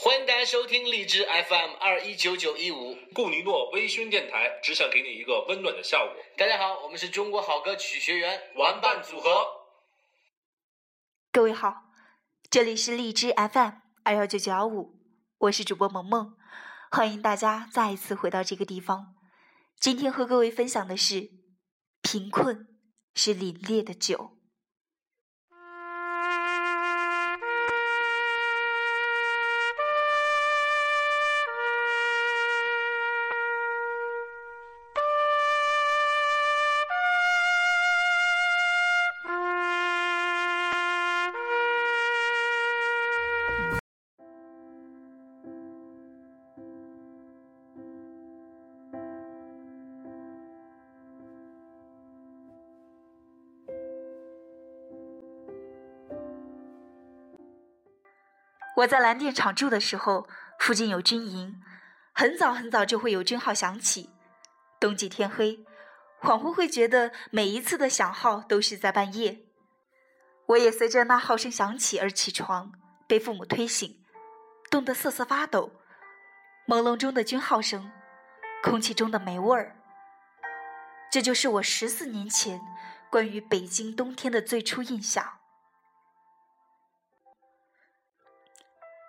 欢迎大家收听荔枝 FM 二一九九一五。顾尼诺微醺电台只想给你一个温暖的下午。大家好，我们是中国好歌曲学员玩伴组合。各位好，这里是荔枝 FM 二幺九九幺五，我是主播萌萌，欢迎大家再一次回到这个地方。今天和各位分享的是：贫困是凛冽的酒。我在蓝电厂住的时候，附近有军营，很早很早就会有军号响起。冬季天黑，恍惚会觉得每一次的响号都是在半夜。我也随着那号声响起而起床，被父母推醒，冻得瑟瑟发抖。朦胧中的军号声，空气中的霉味儿，这就是我十四年前关于北京冬天的最初印象。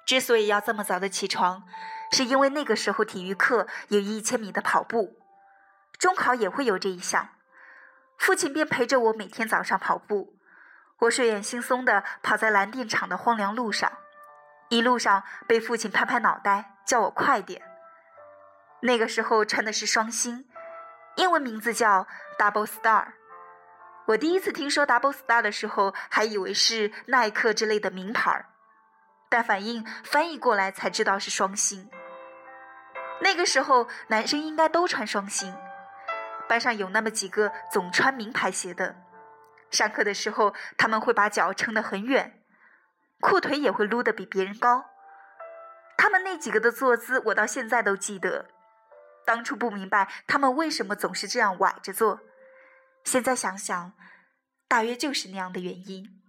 之所以要这么早的起床，是因为那个时候体育课有一千米的跑步，中考也会有这一项，父亲便陪着我每天早上跑步。我睡眼惺忪的跑在蓝靛厂的荒凉路上，一路上被父亲拍拍脑袋叫我快点。那个时候穿的是双星，英文名字叫 Double Star。我第一次听说 Double Star 的时候，还以为是耐克之类的名牌儿。但反应翻译过来才知道是双星。那个时候男生应该都穿双星，班上有那么几个总穿名牌鞋的，上课的时候他们会把脚撑得很远，裤腿也会撸得比别人高。他们那几个的坐姿我到现在都记得，当初不明白他们为什么总是这样崴着坐，现在想想，大约就是那样的原因。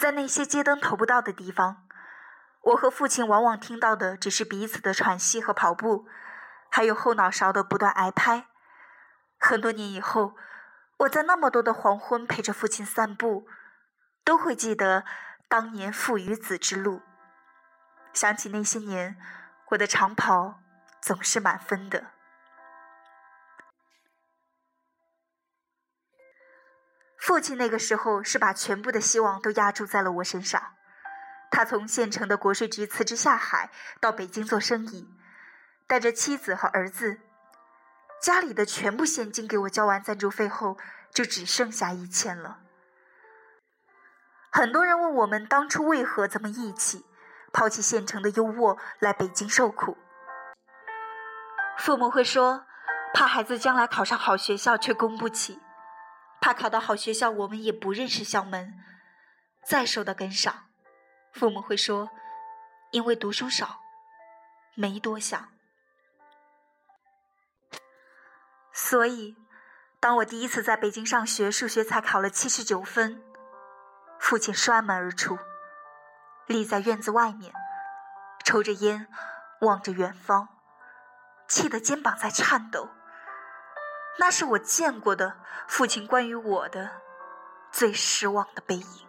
在那些街灯投不到的地方，我和父亲往往听到的只是彼此的喘息和跑步，还有后脑勺的不断挨拍。很多年以后，我在那么多的黄昏陪着父亲散步，都会记得当年父与子之路。想起那些年，我的长跑总是满分的。父亲那个时候是把全部的希望都压注在了我身上。他从县城的国税局辞职下海，到北京做生意，带着妻子和儿子，家里的全部现金给我交完赞助费后，就只剩下一千了。很多人问我们当初为何这么义气，抛弃县城的优渥来北京受苦。父母会说，怕孩子将来考上好学校却供不起。怕考到好学校，我们也不认识校门，再受到跟上，父母会说，因为读书少，没多想。所以，当我第一次在北京上学，数学才考了七十九分，父亲摔门而出，立在院子外面，抽着烟，望着远方，气得肩膀在颤抖。那是我见过的父亲关于我的最失望的背影。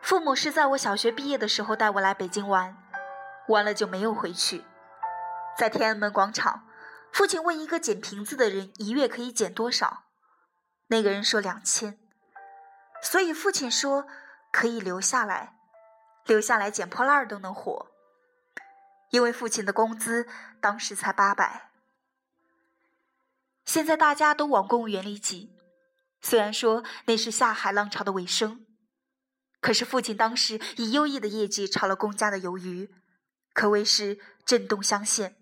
父母是在我小学毕业的时候带我来北京玩，完了就没有回去。在天安门广场，父亲问一个捡瓶子的人一月可以捡多少，那个人说两千，所以父亲说可以留下来，留下来捡破烂都能活。因为父亲的工资当时才八百，现在大家都往公务员里挤。虽然说那是下海浪潮的尾声，可是父亲当时以优异的业绩炒了公家的鱿鱼，可谓是震动乡县，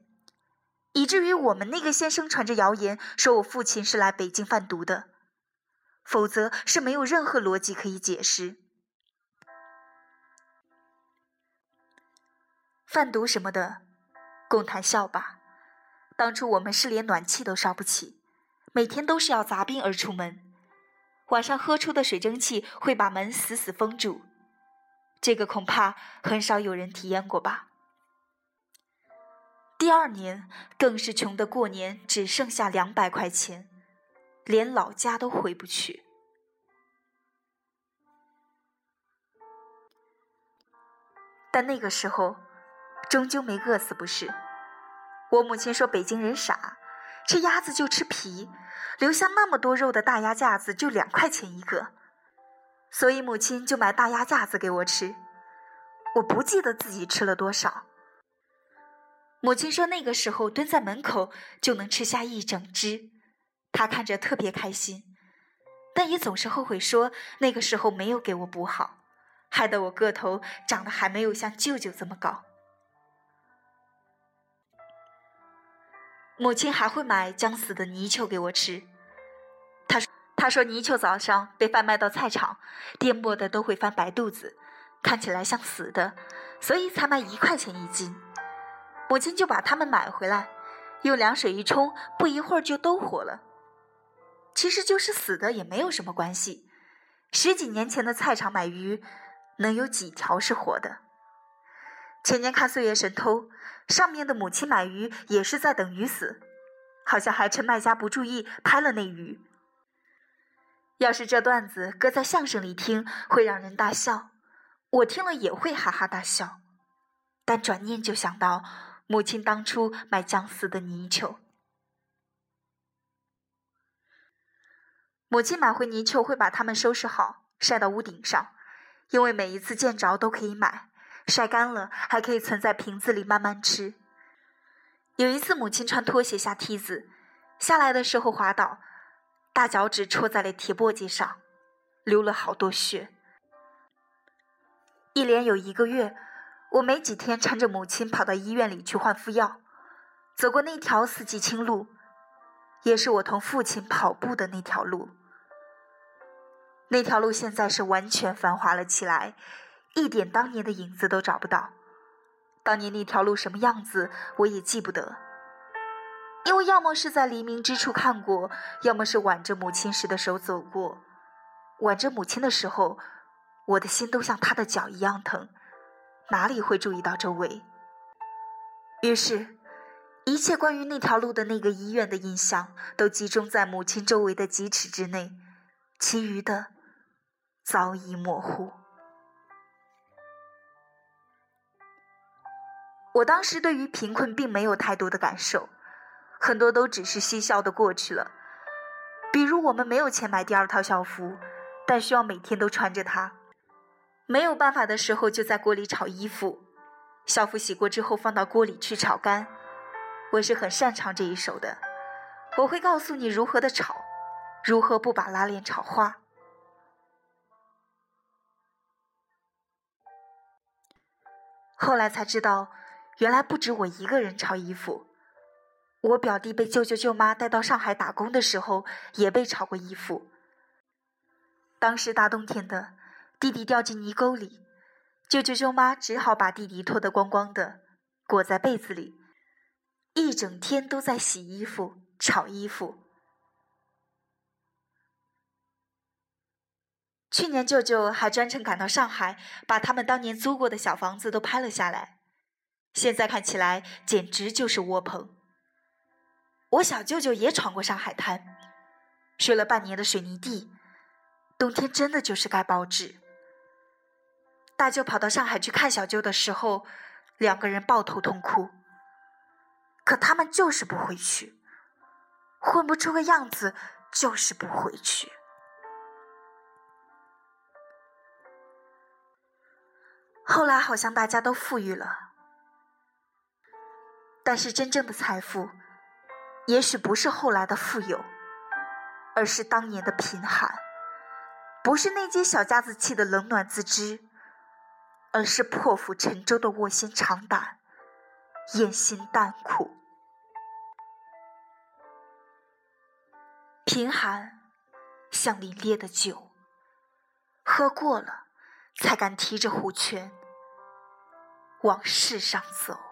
以至于我们那个县生传着谣言说我父亲是来北京贩毒的，否则是没有任何逻辑可以解释。贩毒什么的，共谈笑吧。当初我们是连暖气都烧不起，每天都是要砸冰而出门。晚上喝出的水蒸气会把门死死封住。这个恐怕很少有人体验过吧。第二年更是穷得过年只剩下两百块钱，连老家都回不去。但那个时候，终究没饿死，不是？我母亲说北京人傻，吃鸭子就吃皮，留下那么多肉的大鸭架子就两块钱一个，所以母亲就买大鸭架子给我吃。我不记得自己吃了多少。母亲说那个时候蹲在门口就能吃下一整只，她看着特别开心，但也总是后悔说那个时候没有给我补好。害得我个头长得还没有像舅舅这么高。母亲还会买将死的泥鳅给我吃。她说：“她说泥鳅早上被贩卖到菜场，颠簸的都会翻白肚子，看起来像死的，所以才卖一块钱一斤。母亲就把它们买回来，用凉水一冲，不一会儿就都活了。其实就是死的也没有什么关系。十几年前的菜场买鱼。”能有几条是活的？前年看《岁月神偷》，上面的母亲买鱼也是在等鱼死，好像还趁卖家不注意拍了那鱼。要是这段子搁在相声里听，会让人大笑，我听了也会哈哈大笑。但转念就想到母亲当初买将死的泥鳅，母亲买回泥鳅会把它们收拾好，晒到屋顶上。因为每一次见着都可以买，晒干了还可以存在瓶子里慢慢吃。有一次，母亲穿拖鞋下梯子，下来的时候滑倒，大脚趾戳在了铁簸箕上，流了好多血。一连有一个月，我没几天搀着母亲跑到医院里去换敷药，走过那条四季青路，也是我同父亲跑步的那条路。那条路现在是完全繁华了起来，一点当年的影子都找不到。当年那条路什么样子，我也记不得，因为要么是在黎明之处看过，要么是挽着母亲时的手走过。挽着母亲的时候，我的心都像她的脚一样疼，哪里会注意到周围？于是，一切关于那条路的那个医院的印象，都集中在母亲周围的几尺之内，其余的。早已模糊。我当时对于贫困并没有太多的感受，很多都只是嬉笑的过去了。比如我们没有钱买第二套校服，但需要每天都穿着它。没有办法的时候，就在锅里炒衣服。校服洗过之后放到锅里去炒干。我是很擅长这一手的，我会告诉你如何的炒，如何不把拉链炒花。后来才知道，原来不止我一个人炒衣服。我表弟被舅舅舅妈带到上海打工的时候，也被炒过衣服。当时大冬天的，弟弟掉进泥沟里，舅舅舅妈只好把弟弟脱得光光的，裹在被子里，一整天都在洗衣服、炒衣服。去年舅舅还专程赶到上海，把他们当年租过的小房子都拍了下来。现在看起来简直就是窝棚。我小舅舅也闯过上海滩，睡了半年的水泥地，冬天真的就是该报纸。大舅跑到上海去看小舅的时候，两个人抱头痛哭。可他们就是不回去，混不出个样子，就是不回去。后来好像大家都富裕了，但是真正的财富，也许不是后来的富有，而是当年的贫寒；不是那间小家子气的冷暖自知，而是破釜沉舟的卧薪尝胆、咽心淡苦。贫寒像凛冽的酒，喝过了。才敢提着虎拳往世上走。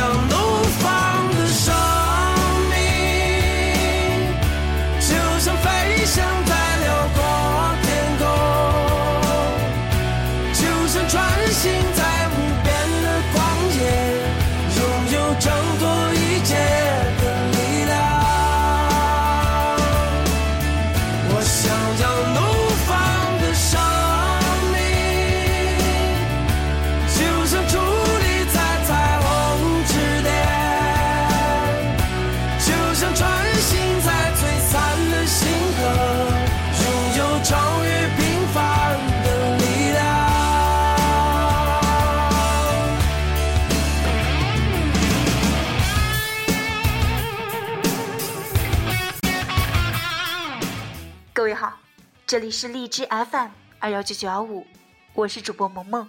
这里是荔枝 FM 二幺九九幺五，我是主播萌萌。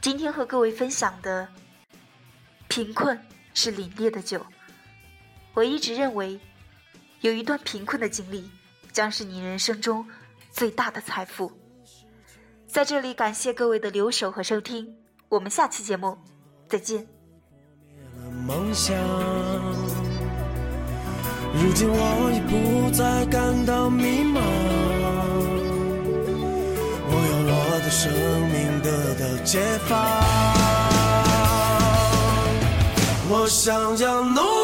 今天和各位分享的，贫困是凛冽的酒。我一直认为，有一段贫困的经历，将是你人生中最大的财富。在这里感谢各位的留守和收听，我们下期节目再见。梦想。如今我已不再解放。我想要努力